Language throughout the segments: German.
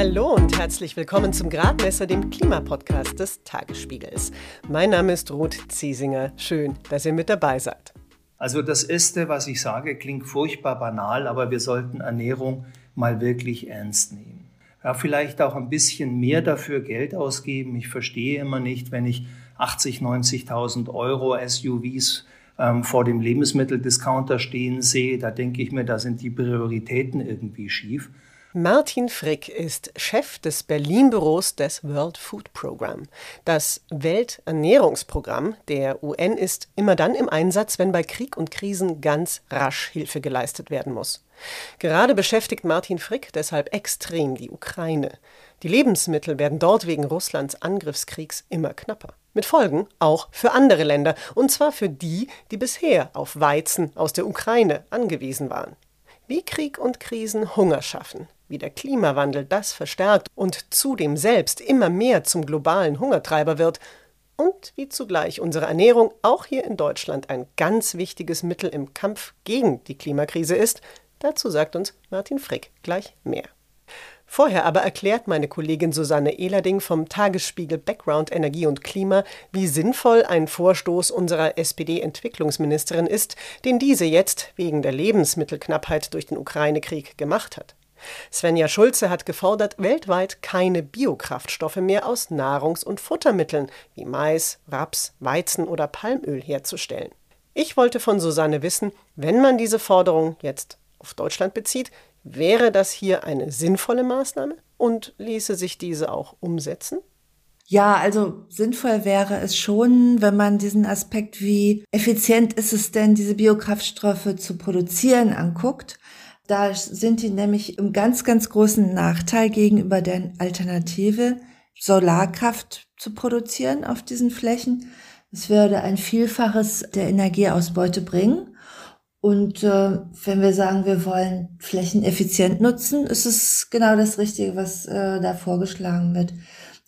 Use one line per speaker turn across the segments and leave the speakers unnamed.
Hallo und herzlich willkommen zum Gradmesser, dem Klimapodcast des Tagesspiegels. Mein Name ist Ruth Ziesinger. Schön, dass ihr mit dabei seid.
Also das Erste, was ich sage, klingt furchtbar banal, aber wir sollten Ernährung mal wirklich ernst nehmen. Ja, vielleicht auch ein bisschen mehr dafür Geld ausgeben. Ich verstehe immer nicht, wenn ich 80, 90.000 Euro SUVs ähm, vor dem Lebensmitteldiscounter stehen sehe, da denke ich mir, da sind die Prioritäten irgendwie schief.
Martin Frick ist Chef des Berlin-Büros des World Food Program. Das Welternährungsprogramm der UN ist immer dann im Einsatz, wenn bei Krieg und Krisen ganz rasch Hilfe geleistet werden muss. Gerade beschäftigt Martin Frick deshalb extrem die Ukraine. Die Lebensmittel werden dort wegen Russlands Angriffskriegs immer knapper. Mit Folgen auch für andere Länder, und zwar für die, die bisher auf Weizen aus der Ukraine angewiesen waren. Wie Krieg und Krisen Hunger schaffen, wie der Klimawandel das verstärkt und zudem selbst immer mehr zum globalen Hungertreiber wird und wie zugleich unsere Ernährung auch hier in Deutschland ein ganz wichtiges Mittel im Kampf gegen die Klimakrise ist, dazu sagt uns Martin Frick gleich mehr. Vorher aber erklärt meine Kollegin Susanne Ehlerding vom Tagesspiegel Background Energie und Klima, wie sinnvoll ein Vorstoß unserer SPD-Entwicklungsministerin ist, den diese jetzt wegen der Lebensmittelknappheit durch den Ukraine-Krieg gemacht hat. Svenja Schulze hat gefordert, weltweit keine Biokraftstoffe mehr aus Nahrungs- und Futtermitteln wie Mais, Raps, Weizen oder Palmöl herzustellen. Ich wollte von Susanne wissen, wenn man diese Forderung jetzt auf Deutschland bezieht, wäre das hier eine sinnvolle Maßnahme und ließe sich diese auch umsetzen?
Ja, also sinnvoll wäre es schon, wenn man diesen Aspekt, wie effizient ist es denn, diese Biokraftstoffe zu produzieren, anguckt. Da sind die nämlich im ganz, ganz großen Nachteil gegenüber der Alternative, Solarkraft zu produzieren auf diesen Flächen. Es würde ein Vielfaches der Energieausbeute bringen. Und äh, wenn wir sagen, wir wollen Flächen effizient nutzen, ist es genau das Richtige, was äh, da vorgeschlagen wird.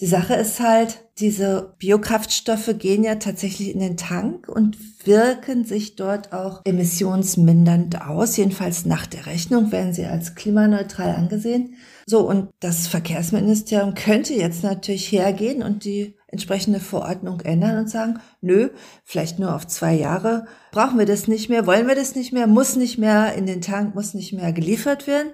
Die Sache ist halt, diese Biokraftstoffe gehen ja tatsächlich in den Tank und wirken sich dort auch emissionsmindernd aus. Jedenfalls nach der Rechnung werden sie als klimaneutral angesehen. So, und das Verkehrsministerium könnte jetzt natürlich hergehen und die entsprechende Verordnung ändern und sagen, nö, vielleicht nur auf zwei Jahre, brauchen wir das nicht mehr, wollen wir das nicht mehr, muss nicht mehr in den Tank, muss nicht mehr geliefert werden.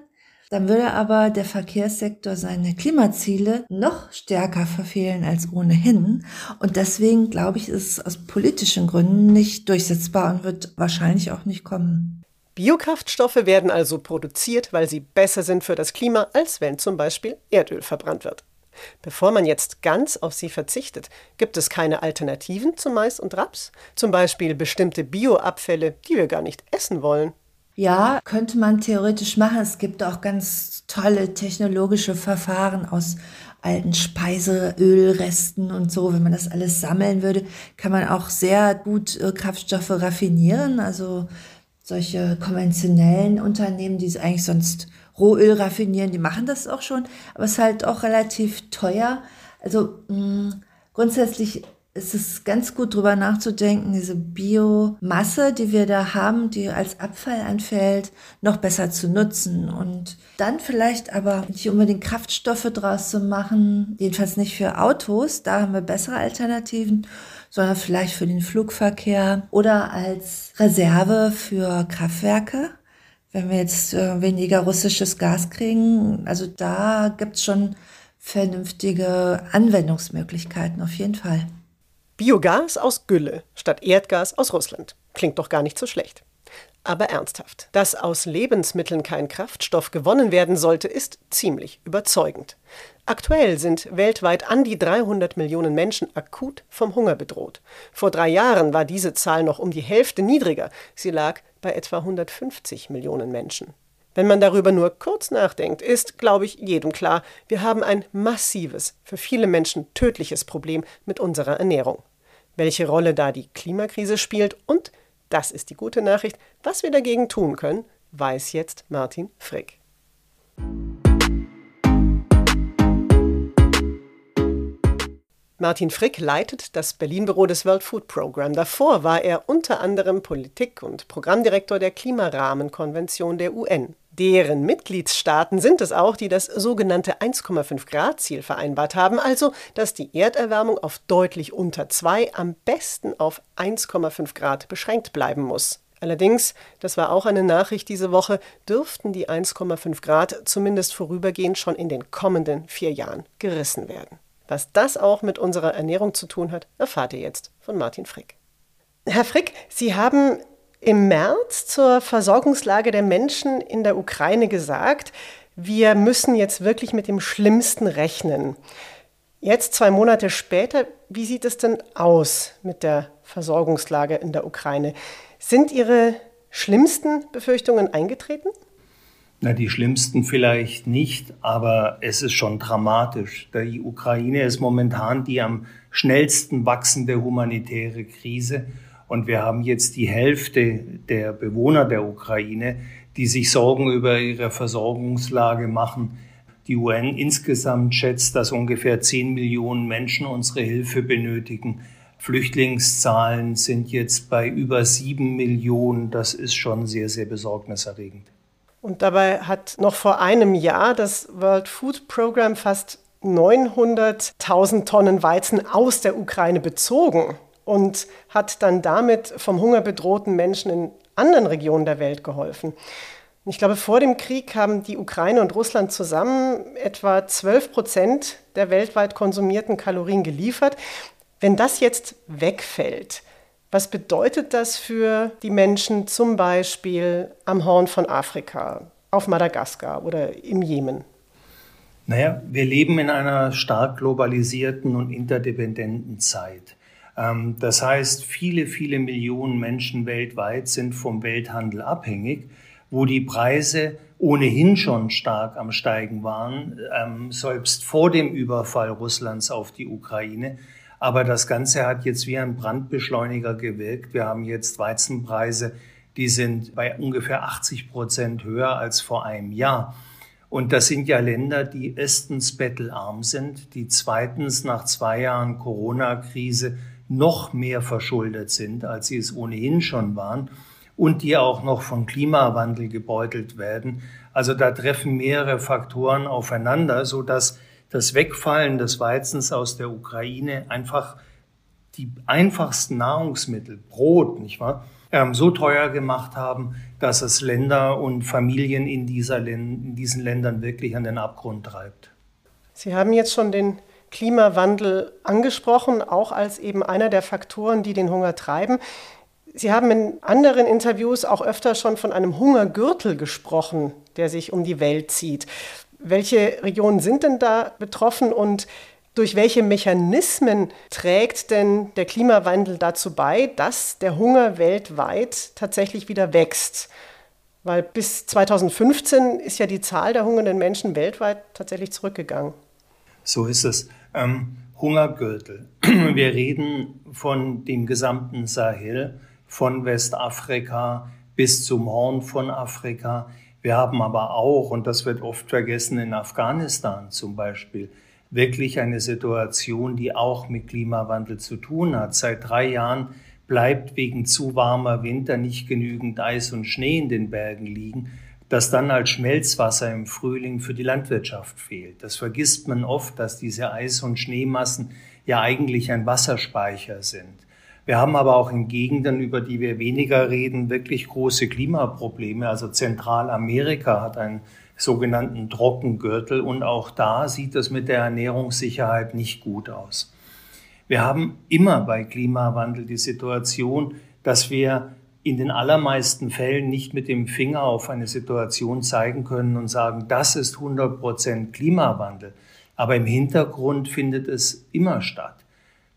Dann würde aber der Verkehrssektor seine Klimaziele noch stärker verfehlen als ohnehin. Und deswegen, glaube ich, ist es aus politischen Gründen nicht durchsetzbar und wird wahrscheinlich auch nicht kommen.
Biokraftstoffe werden also produziert, weil sie besser sind für das Klima, als wenn zum Beispiel Erdöl verbrannt wird. Bevor man jetzt ganz auf sie verzichtet, gibt es keine Alternativen zu Mais und Raps, zum Beispiel bestimmte Bioabfälle, die wir gar nicht essen wollen.
Ja, könnte man theoretisch machen. Es gibt auch ganz tolle technologische Verfahren aus alten Speiseölresten und so. Wenn man das alles sammeln würde, kann man auch sehr gut äh, Kraftstoffe raffinieren. Also solche konventionellen Unternehmen, die eigentlich sonst Rohöl raffinieren, die machen das auch schon. Aber es ist halt auch relativ teuer. Also mh, mm, grundsätzlich ist es ganz gut drüber nachzudenken, diese Biomasse, die wir da haben, die als Abfall anfällt, noch besser zu nutzen und dann vielleicht aber nicht unbedingt Kraftstoffe draus zu machen, jedenfalls nicht für Autos, da haben wir bessere Alternativen, sondern vielleicht für den Flugverkehr oder als Reserve für Kraftwerke. Wenn wir jetzt äh, weniger russisches Gas kriegen, also da gibt's schon vernünftige Anwendungsmöglichkeiten auf jeden Fall.
Biogas aus Gülle statt Erdgas aus Russland. Klingt doch gar nicht so schlecht. Aber ernsthaft, dass aus Lebensmitteln kein Kraftstoff gewonnen werden sollte, ist ziemlich überzeugend. Aktuell sind weltweit an die 300 Millionen Menschen akut vom Hunger bedroht. Vor drei Jahren war diese Zahl noch um die Hälfte niedriger. Sie lag bei etwa 150 Millionen Menschen. Wenn man darüber nur kurz nachdenkt, ist, glaube ich, jedem klar, wir haben ein massives, für viele Menschen tödliches Problem mit unserer Ernährung. Welche Rolle da die Klimakrise spielt und, das ist die gute Nachricht, was wir dagegen tun können, weiß jetzt Martin Frick. Martin Frick leitet das Berlin-Büro des World Food Program. Davor war er unter anderem Politik- und Programmdirektor der Klimarahmenkonvention der UN. Deren Mitgliedstaaten sind es auch, die das sogenannte 1,5 Grad Ziel vereinbart haben, also dass die Erderwärmung auf deutlich unter 2, am besten auf 1,5 Grad beschränkt bleiben muss. Allerdings, das war auch eine Nachricht diese Woche, dürften die 1,5 Grad zumindest vorübergehend schon in den kommenden vier Jahren gerissen werden. Was das auch mit unserer Ernährung zu tun hat, erfahrt ihr jetzt von Martin Frick. Herr Frick, Sie haben im März zur Versorgungslage der Menschen in der Ukraine gesagt, wir müssen jetzt wirklich mit dem Schlimmsten rechnen. Jetzt, zwei Monate später, wie sieht es denn aus mit der Versorgungslage in der Ukraine? Sind Ihre schlimmsten Befürchtungen eingetreten?
Na, die schlimmsten vielleicht nicht, aber es ist schon dramatisch. Die Ukraine ist momentan die am schnellsten wachsende humanitäre Krise. Und wir haben jetzt die Hälfte der Bewohner der Ukraine, die sich Sorgen über ihre Versorgungslage machen. Die UN insgesamt schätzt, dass ungefähr 10 Millionen Menschen unsere Hilfe benötigen. Flüchtlingszahlen sind jetzt bei über sieben Millionen. Das ist schon sehr, sehr besorgniserregend.
Und dabei hat noch vor einem Jahr das World Food Program fast 900.000 Tonnen Weizen aus der Ukraine bezogen und hat dann damit vom Hunger bedrohten Menschen in anderen Regionen der Welt geholfen. Ich glaube, vor dem Krieg haben die Ukraine und Russland zusammen etwa 12 Prozent der weltweit konsumierten Kalorien geliefert. Wenn das jetzt wegfällt, was bedeutet das für die Menschen zum Beispiel am Horn von Afrika, auf Madagaskar oder im Jemen?
Naja, wir leben in einer stark globalisierten und interdependenten Zeit. Ähm, das heißt, viele, viele Millionen Menschen weltweit sind vom Welthandel abhängig, wo die Preise ohnehin schon stark am Steigen waren, ähm, selbst vor dem Überfall Russlands auf die Ukraine. Aber das Ganze hat jetzt wie ein Brandbeschleuniger gewirkt. Wir haben jetzt Weizenpreise, die sind bei ungefähr 80 Prozent höher als vor einem Jahr. Und das sind ja Länder, die erstens bettelarm sind, die zweitens nach zwei Jahren Corona-Krise noch mehr verschuldet sind, als sie es ohnehin schon waren und die auch noch von Klimawandel gebeutelt werden. Also da treffen mehrere Faktoren aufeinander, so dass das Wegfallen des Weizens aus der Ukraine einfach die einfachsten Nahrungsmittel, Brot, nicht wahr, ähm, so teuer gemacht haben, dass es Länder und Familien in, dieser, in diesen Ländern wirklich an den Abgrund treibt.
Sie haben jetzt schon den Klimawandel angesprochen, auch als eben einer der Faktoren, die den Hunger treiben. Sie haben in anderen Interviews auch öfter schon von einem Hungergürtel gesprochen, der sich um die Welt zieht. Welche Regionen sind denn da betroffen und durch welche Mechanismen trägt denn der Klimawandel dazu bei, dass der Hunger weltweit tatsächlich wieder wächst? Weil bis 2015 ist ja die Zahl der hungernden Menschen weltweit tatsächlich zurückgegangen.
So ist es. Ähm, Hungergürtel. Wir reden von dem gesamten Sahel, von Westafrika bis zum Horn von Afrika. Wir haben aber auch, und das wird oft vergessen, in Afghanistan zum Beispiel, wirklich eine Situation, die auch mit Klimawandel zu tun hat. Seit drei Jahren bleibt wegen zu warmer Winter nicht genügend Eis und Schnee in den Bergen liegen, das dann als Schmelzwasser im Frühling für die Landwirtschaft fehlt. Das vergisst man oft, dass diese Eis- und Schneemassen ja eigentlich ein Wasserspeicher sind. Wir haben aber auch in Gegenden, über die wir weniger reden, wirklich große Klimaprobleme. Also Zentralamerika hat einen sogenannten Trockengürtel und auch da sieht es mit der Ernährungssicherheit nicht gut aus. Wir haben immer bei Klimawandel die Situation, dass wir in den allermeisten Fällen nicht mit dem Finger auf eine Situation zeigen können und sagen, das ist 100 Prozent Klimawandel. Aber im Hintergrund findet es immer statt.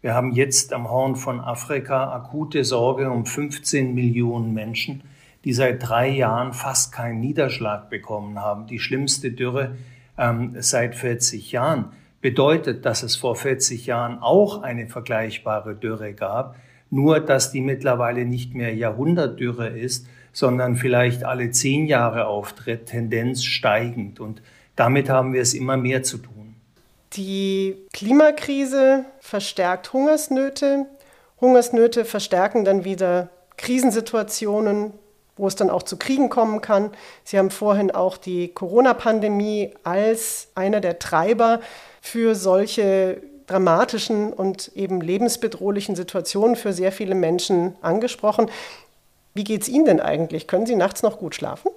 Wir haben jetzt am Horn von Afrika akute Sorge um 15 Millionen Menschen, die seit drei Jahren fast keinen Niederschlag bekommen haben. Die schlimmste Dürre ähm, seit 40 Jahren bedeutet, dass es vor 40 Jahren auch eine vergleichbare Dürre gab, nur dass die mittlerweile nicht mehr Jahrhundertdürre ist, sondern vielleicht alle zehn Jahre auftritt, Tendenz steigend. Und damit haben wir es immer mehr zu tun.
Die Klimakrise verstärkt Hungersnöte. Hungersnöte verstärken dann wieder Krisensituationen, wo es dann auch zu Kriegen kommen kann. Sie haben vorhin auch die Corona-Pandemie als einer der Treiber für solche dramatischen und eben lebensbedrohlichen Situationen für sehr viele Menschen angesprochen. Wie geht es Ihnen denn eigentlich? Können Sie nachts noch gut schlafen?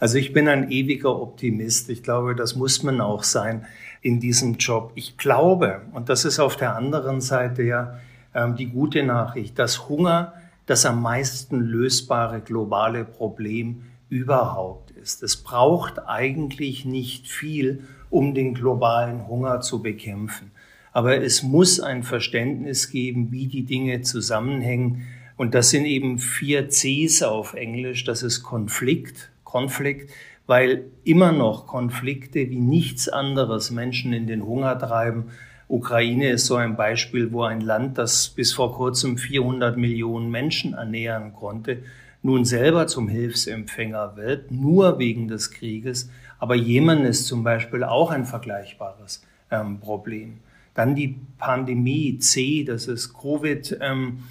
Also ich bin ein ewiger Optimist. Ich glaube, das muss man auch sein in diesem Job. Ich glaube, und das ist auf der anderen Seite ja ähm, die gute Nachricht, dass Hunger das am meisten lösbare globale Problem überhaupt ist. Es braucht eigentlich nicht viel, um den globalen Hunger zu bekämpfen. Aber es muss ein Verständnis geben, wie die Dinge zusammenhängen. Und das sind eben vier Cs auf Englisch. Das ist Konflikt, Konflikt, weil immer noch Konflikte wie nichts anderes Menschen in den Hunger treiben. Ukraine ist so ein Beispiel, wo ein Land, das bis vor kurzem 400 Millionen Menschen ernähren konnte, nun selber zum Hilfsempfänger wird, nur wegen des Krieges. Aber Jemen ist zum Beispiel auch ein vergleichbares ähm, Problem. Dann die Pandemie C, das ist Covid, ähm,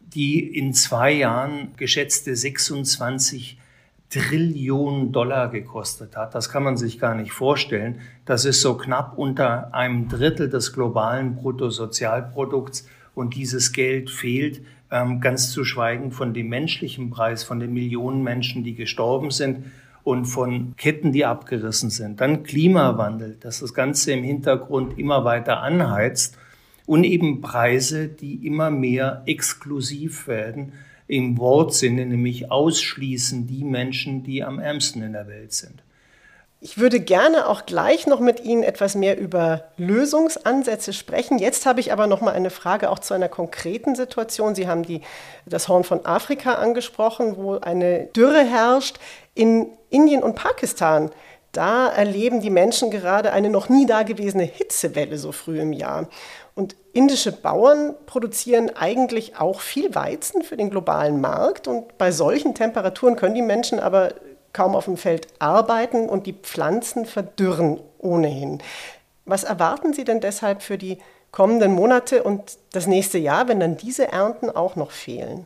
die in zwei Jahren geschätzte 26 Trillionen Dollar gekostet hat. Das kann man sich gar nicht vorstellen. Das ist so knapp unter einem Drittel des globalen Bruttosozialprodukts und dieses Geld fehlt, ähm, ganz zu schweigen von dem menschlichen Preis, von den Millionen Menschen, die gestorben sind und von Ketten, die abgerissen sind. Dann Klimawandel, das das Ganze im Hintergrund immer weiter anheizt und eben Preise, die immer mehr exklusiv werden im Wortsinne, nämlich ausschließen die Menschen, die am ärmsten in der Welt sind.
Ich würde gerne auch gleich noch mit Ihnen etwas mehr über Lösungsansätze sprechen. Jetzt habe ich aber noch mal eine Frage auch zu einer konkreten Situation. Sie haben die, das Horn von Afrika angesprochen, wo eine Dürre herrscht. In Indien und Pakistan, da erleben die Menschen gerade eine noch nie dagewesene Hitzewelle so früh im Jahr. Und indische Bauern produzieren eigentlich auch viel Weizen für den globalen Markt. Und bei solchen Temperaturen können die Menschen aber kaum auf dem Feld arbeiten und die Pflanzen verdürren ohnehin. Was erwarten Sie denn deshalb für die kommenden Monate und das nächste Jahr, wenn dann diese Ernten auch noch fehlen?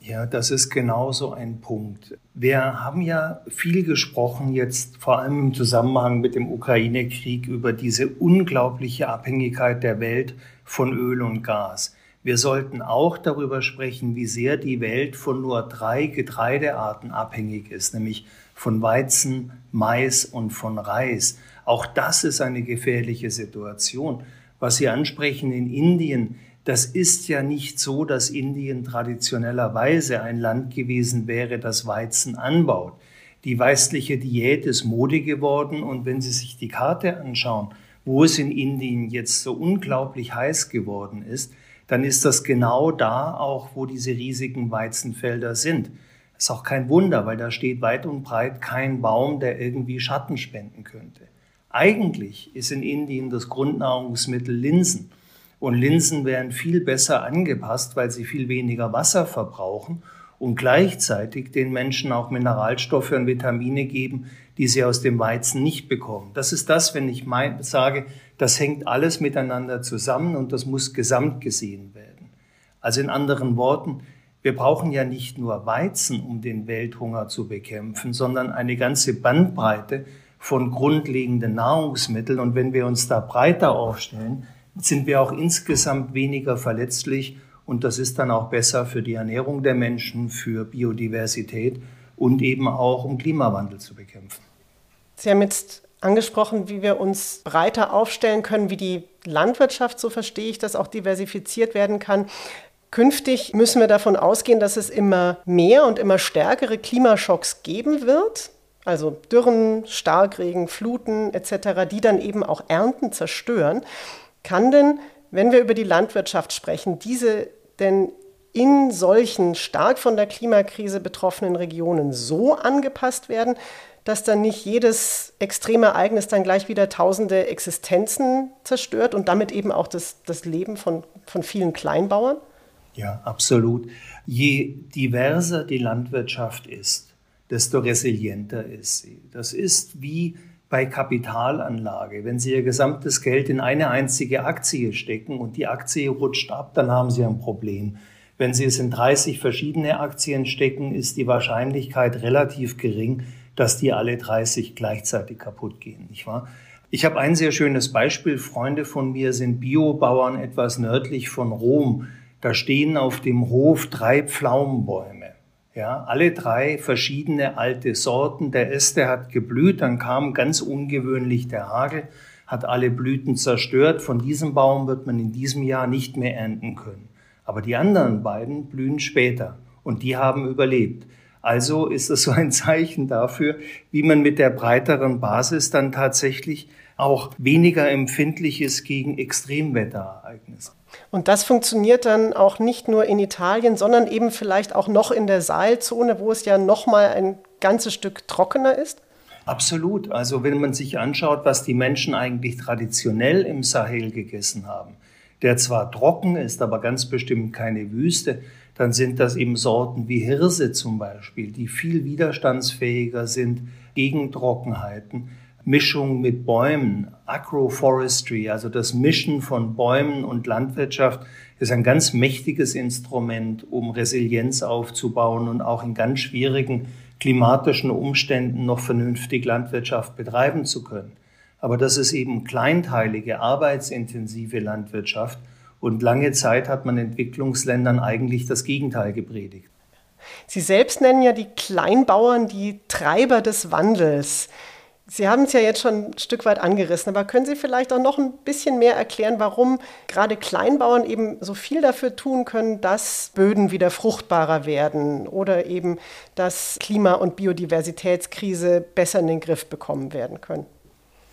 Ja, das ist genauso ein Punkt. Wir haben ja viel gesprochen jetzt, vor allem im Zusammenhang mit dem Ukraine-Krieg, über diese unglaubliche Abhängigkeit der Welt von Öl und Gas. Wir sollten auch darüber sprechen, wie sehr die Welt von nur drei Getreidearten abhängig ist, nämlich von Weizen, Mais und von Reis. Auch das ist eine gefährliche Situation. Was Sie ansprechen in Indien, das ist ja nicht so, dass Indien traditionellerweise ein Land gewesen wäre, das Weizen anbaut. Die weißliche Diät ist Mode geworden und wenn Sie sich die Karte anschauen, wo es in Indien jetzt so unglaublich heiß geworden ist, dann ist das genau da auch, wo diese riesigen Weizenfelder sind. Ist auch kein Wunder, weil da steht weit und breit kein Baum, der irgendwie Schatten spenden könnte. Eigentlich ist in Indien das Grundnahrungsmittel Linsen. Und Linsen wären viel besser angepasst, weil sie viel weniger Wasser verbrauchen und gleichzeitig den Menschen auch Mineralstoffe und Vitamine geben, die sie aus dem Weizen nicht bekommen. Das ist das, wenn ich mein, sage, das hängt alles miteinander zusammen und das muss gesamt gesehen werden. Also in anderen Worten, wir brauchen ja nicht nur Weizen, um den Welthunger zu bekämpfen, sondern eine ganze Bandbreite von grundlegenden Nahrungsmitteln. Und wenn wir uns da breiter aufstellen, sind wir auch insgesamt weniger verletzlich und das ist dann auch besser für die Ernährung der Menschen, für Biodiversität und eben auch um Klimawandel zu bekämpfen.
Sie haben jetzt angesprochen, wie wir uns breiter aufstellen können, wie die Landwirtschaft, so verstehe ich, das auch diversifiziert werden kann. Künftig müssen wir davon ausgehen, dass es immer mehr und immer stärkere Klimaschocks geben wird, also Dürren, Starkregen, Fluten etc., die dann eben auch Ernten zerstören. Kann denn, wenn wir über die Landwirtschaft sprechen, diese denn in solchen stark von der Klimakrise betroffenen Regionen so angepasst werden, dass dann nicht jedes extreme Ereignis dann gleich wieder tausende Existenzen zerstört und damit eben auch das, das Leben von, von vielen Kleinbauern?
Ja, absolut. Je diverser die Landwirtschaft ist, desto resilienter ist sie. Das ist wie bei Kapitalanlage. Wenn Sie Ihr gesamtes Geld in eine einzige Aktie stecken und die Aktie rutscht ab, dann haben Sie ein Problem. Wenn Sie es in 30 verschiedene Aktien stecken, ist die Wahrscheinlichkeit relativ gering, dass die alle 30 gleichzeitig kaputt gehen, nicht wahr? Ich habe ein sehr schönes Beispiel. Freunde von mir sind Biobauern etwas nördlich von Rom. Da stehen auf dem Hof drei Pflaumenbäume. Ja, alle drei verschiedene alte Sorten. Der erste hat geblüht, dann kam ganz ungewöhnlich der Hagel, hat alle Blüten zerstört. Von diesem Baum wird man in diesem Jahr nicht mehr ernten können. Aber die anderen beiden blühen später und die haben überlebt. Also ist es so ein Zeichen dafür, wie man mit der breiteren Basis dann tatsächlich auch weniger empfindlich ist gegen Extremwetterereignisse.
Und das funktioniert dann auch nicht nur in Italien, sondern eben vielleicht auch noch in der Sahelzone, wo es ja noch mal ein ganzes Stück trockener ist?
Absolut. Also wenn man sich anschaut, was die Menschen eigentlich traditionell im Sahel gegessen haben, der zwar trocken ist, aber ganz bestimmt keine Wüste, dann sind das eben Sorten wie Hirse zum Beispiel, die viel widerstandsfähiger sind gegen Trockenheiten. Mischung mit Bäumen, Agroforestry, also das Mischen von Bäumen und Landwirtschaft, ist ein ganz mächtiges Instrument, um Resilienz aufzubauen und auch in ganz schwierigen klimatischen Umständen noch vernünftig Landwirtschaft betreiben zu können. Aber das ist eben kleinteilige, arbeitsintensive Landwirtschaft. Und lange Zeit hat man Entwicklungsländern eigentlich das Gegenteil gepredigt.
Sie selbst nennen ja die Kleinbauern die Treiber des Wandels. Sie haben es ja jetzt schon ein Stück weit angerissen, aber können Sie vielleicht auch noch ein bisschen mehr erklären, warum gerade Kleinbauern eben so viel dafür tun können, dass Böden wieder fruchtbarer werden oder eben, dass Klima- und Biodiversitätskrise besser in den Griff bekommen werden können?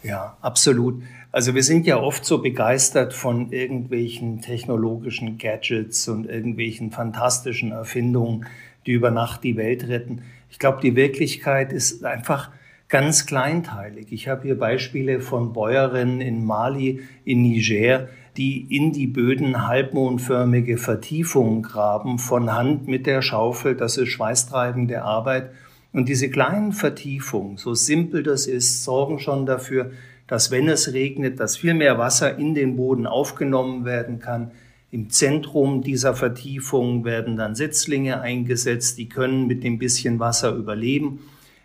Ja, absolut. Also wir sind ja oft so begeistert von irgendwelchen technologischen Gadgets und irgendwelchen fantastischen Erfindungen, die über Nacht die Welt retten. Ich glaube, die Wirklichkeit ist einfach ganz kleinteilig. Ich habe hier Beispiele von Bäuerinnen in Mali, in Niger, die in die Böden halbmondförmige Vertiefungen graben, von Hand mit der Schaufel. Das ist schweißtreibende Arbeit. Und diese kleinen Vertiefungen, so simpel das ist, sorgen schon dafür, dass wenn es regnet, dass viel mehr Wasser in den Boden aufgenommen werden kann. Im Zentrum dieser Vertiefung werden dann Setzlinge eingesetzt, die können mit dem bisschen Wasser überleben.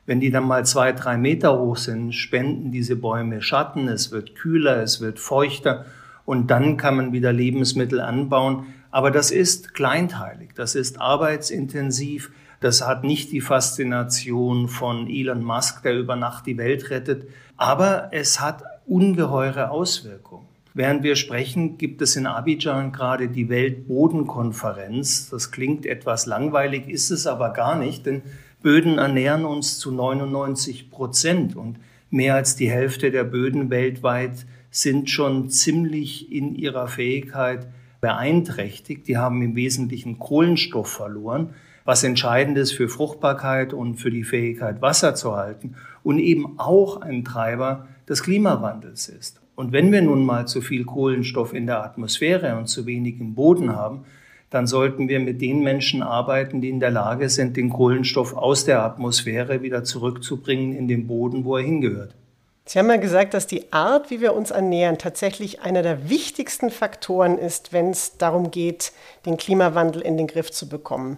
Wenn die dann mal zwei, drei Meter hoch sind, spenden diese Bäume Schatten, es wird kühler, es wird feuchter und dann kann man wieder Lebensmittel anbauen. Aber das ist kleinteilig, das ist arbeitsintensiv, das hat nicht die Faszination von Elon Musk, der über Nacht die Welt rettet, aber es hat ungeheure Auswirkungen. Während wir sprechen, gibt es in Abidjan gerade die Weltbodenkonferenz. Das klingt etwas langweilig, ist es aber gar nicht, denn Böden ernähren uns zu 99 Prozent und mehr als die Hälfte der Böden weltweit sind schon ziemlich in ihrer Fähigkeit beeinträchtigt. Die haben im Wesentlichen Kohlenstoff verloren was entscheidend ist für Fruchtbarkeit und für die Fähigkeit, Wasser zu halten und eben auch ein Treiber des Klimawandels ist. Und wenn wir nun mal zu viel Kohlenstoff in der Atmosphäre und zu wenig im Boden haben, dann sollten wir mit den Menschen arbeiten, die in der Lage sind, den Kohlenstoff aus der Atmosphäre wieder zurückzubringen in den Boden, wo er hingehört.
Sie haben ja gesagt, dass die Art, wie wir uns ernähren, tatsächlich einer der wichtigsten Faktoren ist, wenn es darum geht, den Klimawandel in den Griff zu bekommen.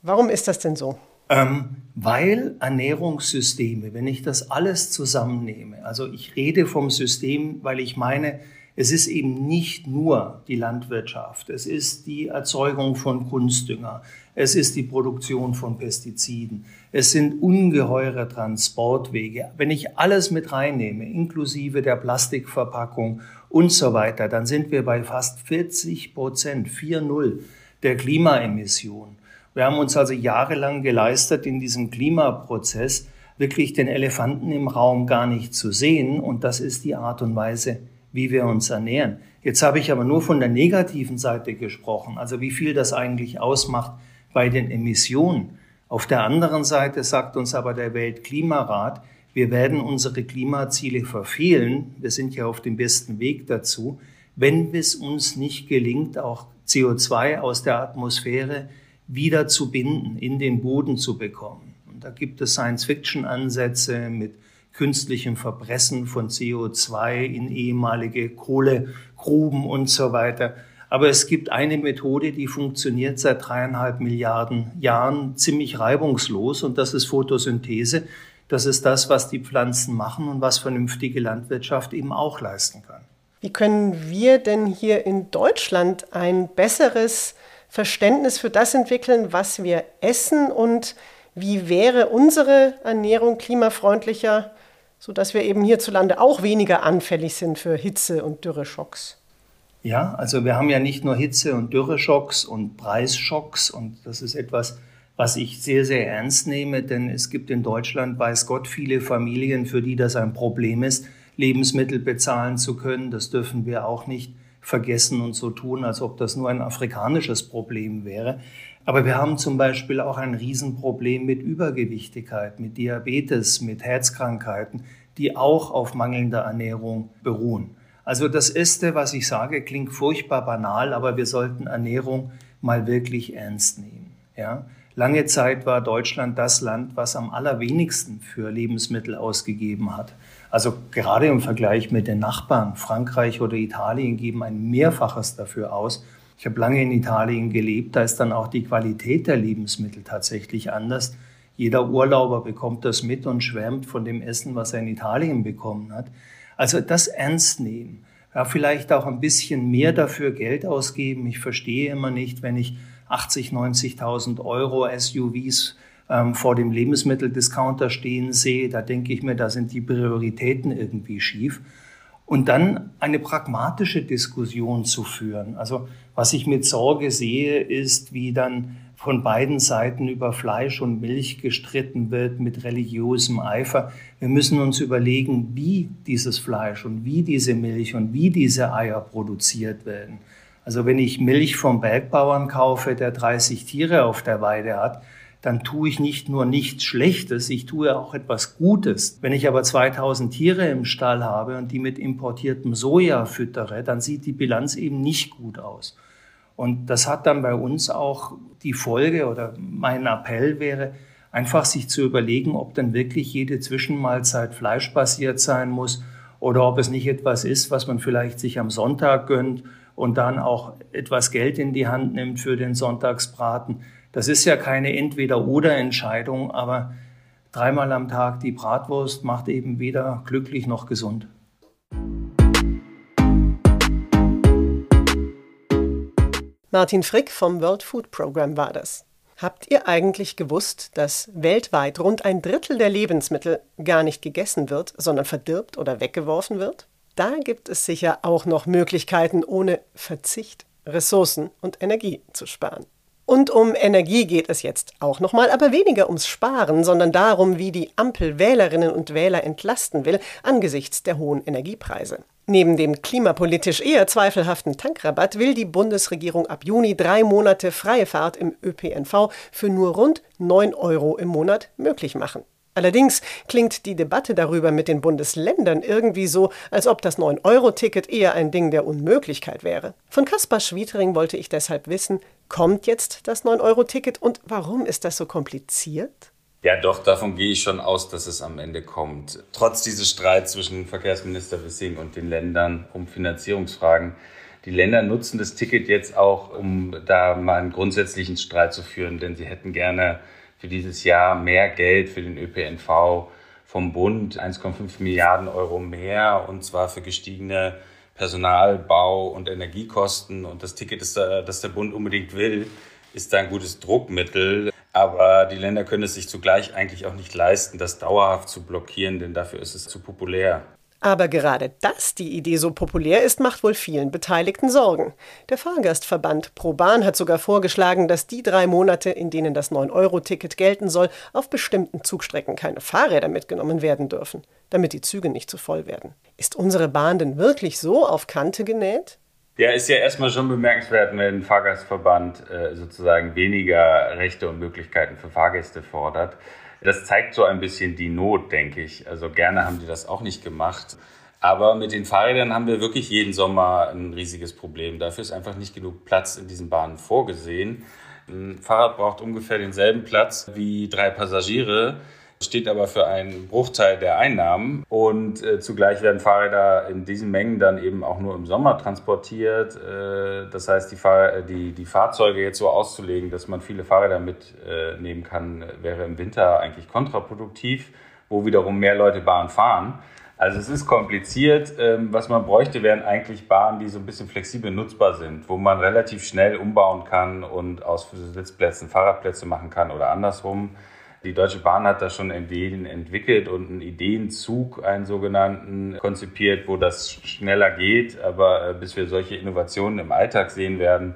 Warum ist das denn so?
Ähm, weil Ernährungssysteme, wenn ich das alles zusammennehme, also ich rede vom System, weil ich meine, es ist eben nicht nur die Landwirtschaft, es ist die Erzeugung von Kunstdünger, es ist die Produktion von Pestiziden, es sind ungeheure Transportwege. Wenn ich alles mit reinnehme, inklusive der Plastikverpackung und so weiter, dann sind wir bei fast 40 Prozent, 4-0 der Klimaemissionen. Wir haben uns also jahrelang geleistet, in diesem Klimaprozess wirklich den Elefanten im Raum gar nicht zu sehen. Und das ist die Art und Weise, wie wir uns ernähren. Jetzt habe ich aber nur von der negativen Seite gesprochen, also wie viel das eigentlich ausmacht bei den Emissionen. Auf der anderen Seite sagt uns aber der Weltklimarat, wir werden unsere Klimaziele verfehlen. Wir sind ja auf dem besten Weg dazu, wenn es uns nicht gelingt, auch CO2 aus der Atmosphäre wieder zu binden, in den Boden zu bekommen. Und da gibt es Science-Fiction-Ansätze mit künstlichem Verpressen von CO2 in ehemalige Kohlegruben und so weiter. Aber es gibt eine Methode, die funktioniert seit dreieinhalb Milliarden Jahren ziemlich reibungslos und das ist Photosynthese. Das ist das, was die Pflanzen machen und was vernünftige Landwirtschaft eben auch leisten kann.
Wie können wir denn hier in Deutschland ein besseres Verständnis für das entwickeln, was wir essen und wie wäre unsere Ernährung klimafreundlicher, sodass wir eben hierzulande auch weniger anfällig sind für Hitze und Dürreschocks?
Ja, also wir haben ja nicht nur Hitze- und Dürreschocks und Preisschocks und das ist etwas, was ich sehr, sehr ernst nehme, denn es gibt in Deutschland, weiß Gott, viele Familien, für die das ein Problem ist, Lebensmittel bezahlen zu können. Das dürfen wir auch nicht vergessen und so tun, als ob das nur ein afrikanisches Problem wäre. Aber wir haben zum Beispiel auch ein Riesenproblem mit Übergewichtigkeit, mit Diabetes, mit Herzkrankheiten, die auch auf mangelnder Ernährung beruhen. Also das Erste, was ich sage, klingt furchtbar banal, aber wir sollten Ernährung mal wirklich ernst nehmen. Ja? Lange Zeit war Deutschland das Land, was am allerwenigsten für Lebensmittel ausgegeben hat. Also gerade im Vergleich mit den Nachbarn, Frankreich oder Italien, geben ein Mehrfaches dafür aus. Ich habe lange in Italien gelebt, da ist dann auch die Qualität der Lebensmittel tatsächlich anders. Jeder Urlauber bekommt das mit und schwärmt von dem Essen, was er in Italien bekommen hat. Also das ernst nehmen. Ja, vielleicht auch ein bisschen mehr dafür Geld ausgeben. Ich verstehe immer nicht, wenn ich 80, 90.000 Euro SUVs ähm, vor dem Lebensmitteldiscounter stehen sehe, da denke ich mir, da sind die Prioritäten irgendwie schief. Und dann eine pragmatische Diskussion zu führen. Also was ich mit Sorge sehe, ist, wie dann von beiden Seiten über Fleisch und Milch gestritten wird mit religiösem Eifer. Wir müssen uns überlegen, wie dieses Fleisch und wie diese Milch und wie diese Eier produziert werden. Also wenn ich Milch vom Bergbauern kaufe, der 30 Tiere auf der Weide hat, dann tue ich nicht nur nichts Schlechtes, ich tue auch etwas Gutes. Wenn ich aber 2000 Tiere im Stall habe und die mit importiertem Soja füttere, dann sieht die Bilanz eben nicht gut aus. Und das hat dann bei uns auch die Folge oder mein Appell wäre, einfach sich zu überlegen, ob dann wirklich jede Zwischenmahlzeit fleischbasiert sein muss oder ob es nicht etwas ist, was man vielleicht sich am Sonntag gönnt und dann auch etwas Geld in die Hand nimmt für den Sonntagsbraten. Das ist ja keine Entweder-oder-Entscheidung, aber dreimal am Tag die Bratwurst macht eben weder glücklich noch gesund.
Martin Frick vom World Food Program war das. Habt ihr eigentlich gewusst, dass weltweit rund ein Drittel der Lebensmittel gar nicht gegessen wird, sondern verdirbt oder weggeworfen wird? Da gibt es sicher auch noch Möglichkeiten, ohne Verzicht, Ressourcen und Energie zu sparen. Und um Energie geht es jetzt auch nochmal, aber weniger ums Sparen, sondern darum, wie die Ampel Wählerinnen und Wähler entlasten will angesichts der hohen Energiepreise. Neben dem klimapolitisch eher zweifelhaften Tankrabatt will die Bundesregierung ab Juni drei Monate freie Fahrt im ÖPNV für nur rund 9 Euro im Monat möglich machen. Allerdings klingt die Debatte darüber mit den Bundesländern irgendwie so, als ob das 9-Euro-Ticket eher ein Ding der Unmöglichkeit wäre. Von Kaspar Schwietering wollte ich deshalb wissen, kommt jetzt das 9-Euro-Ticket und warum ist das so kompliziert?
Ja, doch, davon gehe ich schon aus, dass es am Ende kommt. Trotz dieses Streits zwischen Verkehrsminister Wissing und den Ländern um Finanzierungsfragen. Die Länder nutzen das Ticket jetzt auch, um da mal einen grundsätzlichen Streit zu führen, denn sie hätten gerne für dieses Jahr mehr Geld für den ÖPNV vom Bund, 1,5 Milliarden Euro mehr, und zwar für gestiegene Personal-, Bau- und Energiekosten. Und das Ticket, das der Bund unbedingt will, ist da ein gutes Druckmittel. Aber die Länder können es sich zugleich eigentlich auch nicht leisten, das dauerhaft zu blockieren, denn dafür ist es zu populär.
Aber gerade dass die Idee so populär ist, macht wohl vielen Beteiligten Sorgen. Der Fahrgastverband ProBahn hat sogar vorgeschlagen, dass die drei Monate, in denen das 9-Euro-Ticket gelten soll, auf bestimmten Zugstrecken keine Fahrräder mitgenommen werden dürfen, damit die Züge nicht zu voll werden. Ist unsere Bahn denn wirklich so auf Kante genäht?
Ja, ist ja erstmal schon bemerkenswert, wenn ein Fahrgastverband äh, sozusagen weniger Rechte und Möglichkeiten für Fahrgäste fordert. Das zeigt so ein bisschen die Not, denke ich. Also gerne haben die das auch nicht gemacht. Aber mit den Fahrrädern haben wir wirklich jeden Sommer ein riesiges Problem. Dafür ist einfach nicht genug Platz in diesen Bahnen vorgesehen. Ein Fahrrad braucht ungefähr denselben Platz wie drei Passagiere. Steht aber für einen Bruchteil der Einnahmen und äh, zugleich werden Fahrräder in diesen Mengen dann eben auch nur im Sommer transportiert. Äh, das heißt, die, Fahr äh, die, die Fahrzeuge jetzt so auszulegen, dass man viele Fahrräder mitnehmen äh, kann, wäre im Winter eigentlich kontraproduktiv, wo wiederum mehr Leute Bahn fahren. Also es ist kompliziert. Ähm, was man bräuchte, wären eigentlich Bahnen, die so ein bisschen flexibel nutzbar sind, wo man relativ schnell umbauen kann und aus Sitzplätzen Fahrradplätze machen kann oder andersrum. Die Deutsche Bahn hat da schon Ideen entwickelt und einen Ideenzug, einen sogenannten, konzipiert, wo das schneller geht. Aber äh, bis wir solche Innovationen im Alltag sehen werden,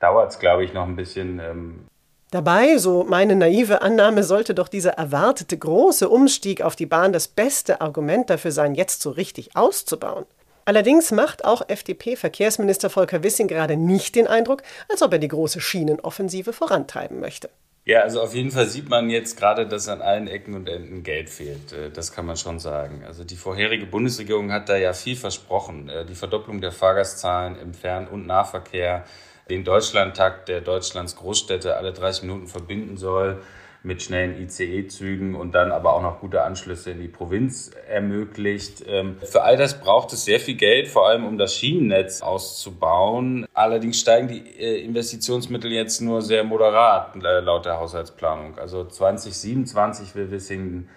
dauert es, glaube ich, noch ein bisschen. Ähm,
Dabei, so meine naive Annahme, sollte doch dieser erwartete große Umstieg auf die Bahn das beste Argument dafür sein, jetzt so richtig auszubauen. Allerdings macht auch FDP-Verkehrsminister Volker Wissing gerade nicht den Eindruck, als ob er die große Schienenoffensive vorantreiben möchte.
Ja, also auf jeden Fall sieht man jetzt gerade, dass an allen Ecken und Enden Geld fehlt. Äh, das kann man schon sagen. Also die vorherige Bundesregierung hat da ja viel versprochen. Äh, die Verdopplung der Fahrgastzahlen im Fern- und Nahverkehr, den Deutschlandtakt, der Deutschlands Großstädte alle 30 Minuten verbinden soll mit schnellen ICE-Zügen und dann aber auch noch gute Anschlüsse in die Provinz ermöglicht. Ähm, für all das braucht es sehr viel Geld, vor allem um das Schienennetz auszubauen. Allerdings steigen die äh, Investitionsmittel jetzt nur sehr moderat äh, laut der Haushaltsplanung. Also 2027 will Wissingen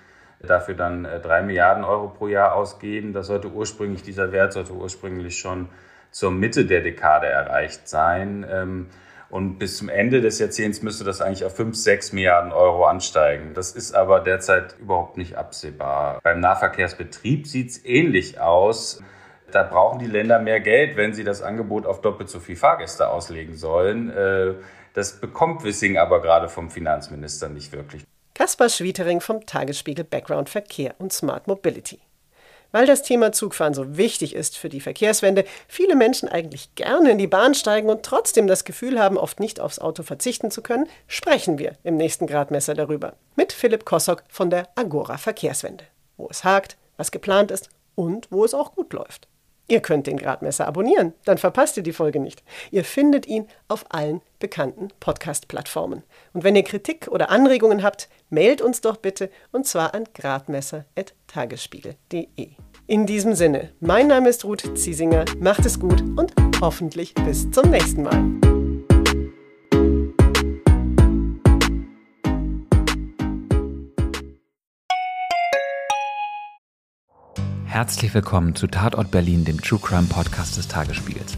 dafür dann äh, drei Milliarden Euro pro Jahr ausgeben. Das sollte ursprünglich, dieser Wert sollte ursprünglich schon zur Mitte der Dekade erreicht sein. Und bis zum Ende des Jahrzehnts müsste das eigentlich auf 5, 6 Milliarden Euro ansteigen. Das ist aber derzeit überhaupt nicht absehbar. Beim Nahverkehrsbetrieb sieht es ähnlich aus. Da brauchen die Länder mehr Geld, wenn sie das Angebot auf doppelt so viel Fahrgäste auslegen sollen. Äh, das bekommt Wissing aber gerade vom Finanzminister nicht wirklich.
Kaspar Schwietering vom Tagesspiegel Background Verkehr und Smart Mobility. Weil das Thema Zugfahren so wichtig ist für die Verkehrswende, viele Menschen eigentlich gerne in die Bahn steigen und trotzdem das Gefühl haben, oft nicht aufs Auto verzichten zu können, sprechen wir im nächsten Gradmesser darüber. Mit Philipp Kossock von der Agora Verkehrswende. Wo es hakt, was geplant ist und wo es auch gut läuft. Ihr könnt den Gradmesser abonnieren, dann verpasst ihr die Folge nicht. Ihr findet ihn auf allen bekannten Podcast-Plattformen. Und wenn ihr Kritik oder Anregungen habt, mailt uns doch bitte und zwar an gradmesser.tagesspiegel.de. In diesem Sinne, mein Name ist Ruth Ziesinger, macht es gut und hoffentlich bis zum nächsten Mal.
Herzlich willkommen zu Tatort Berlin, dem True Crime Podcast des Tagesspiegels.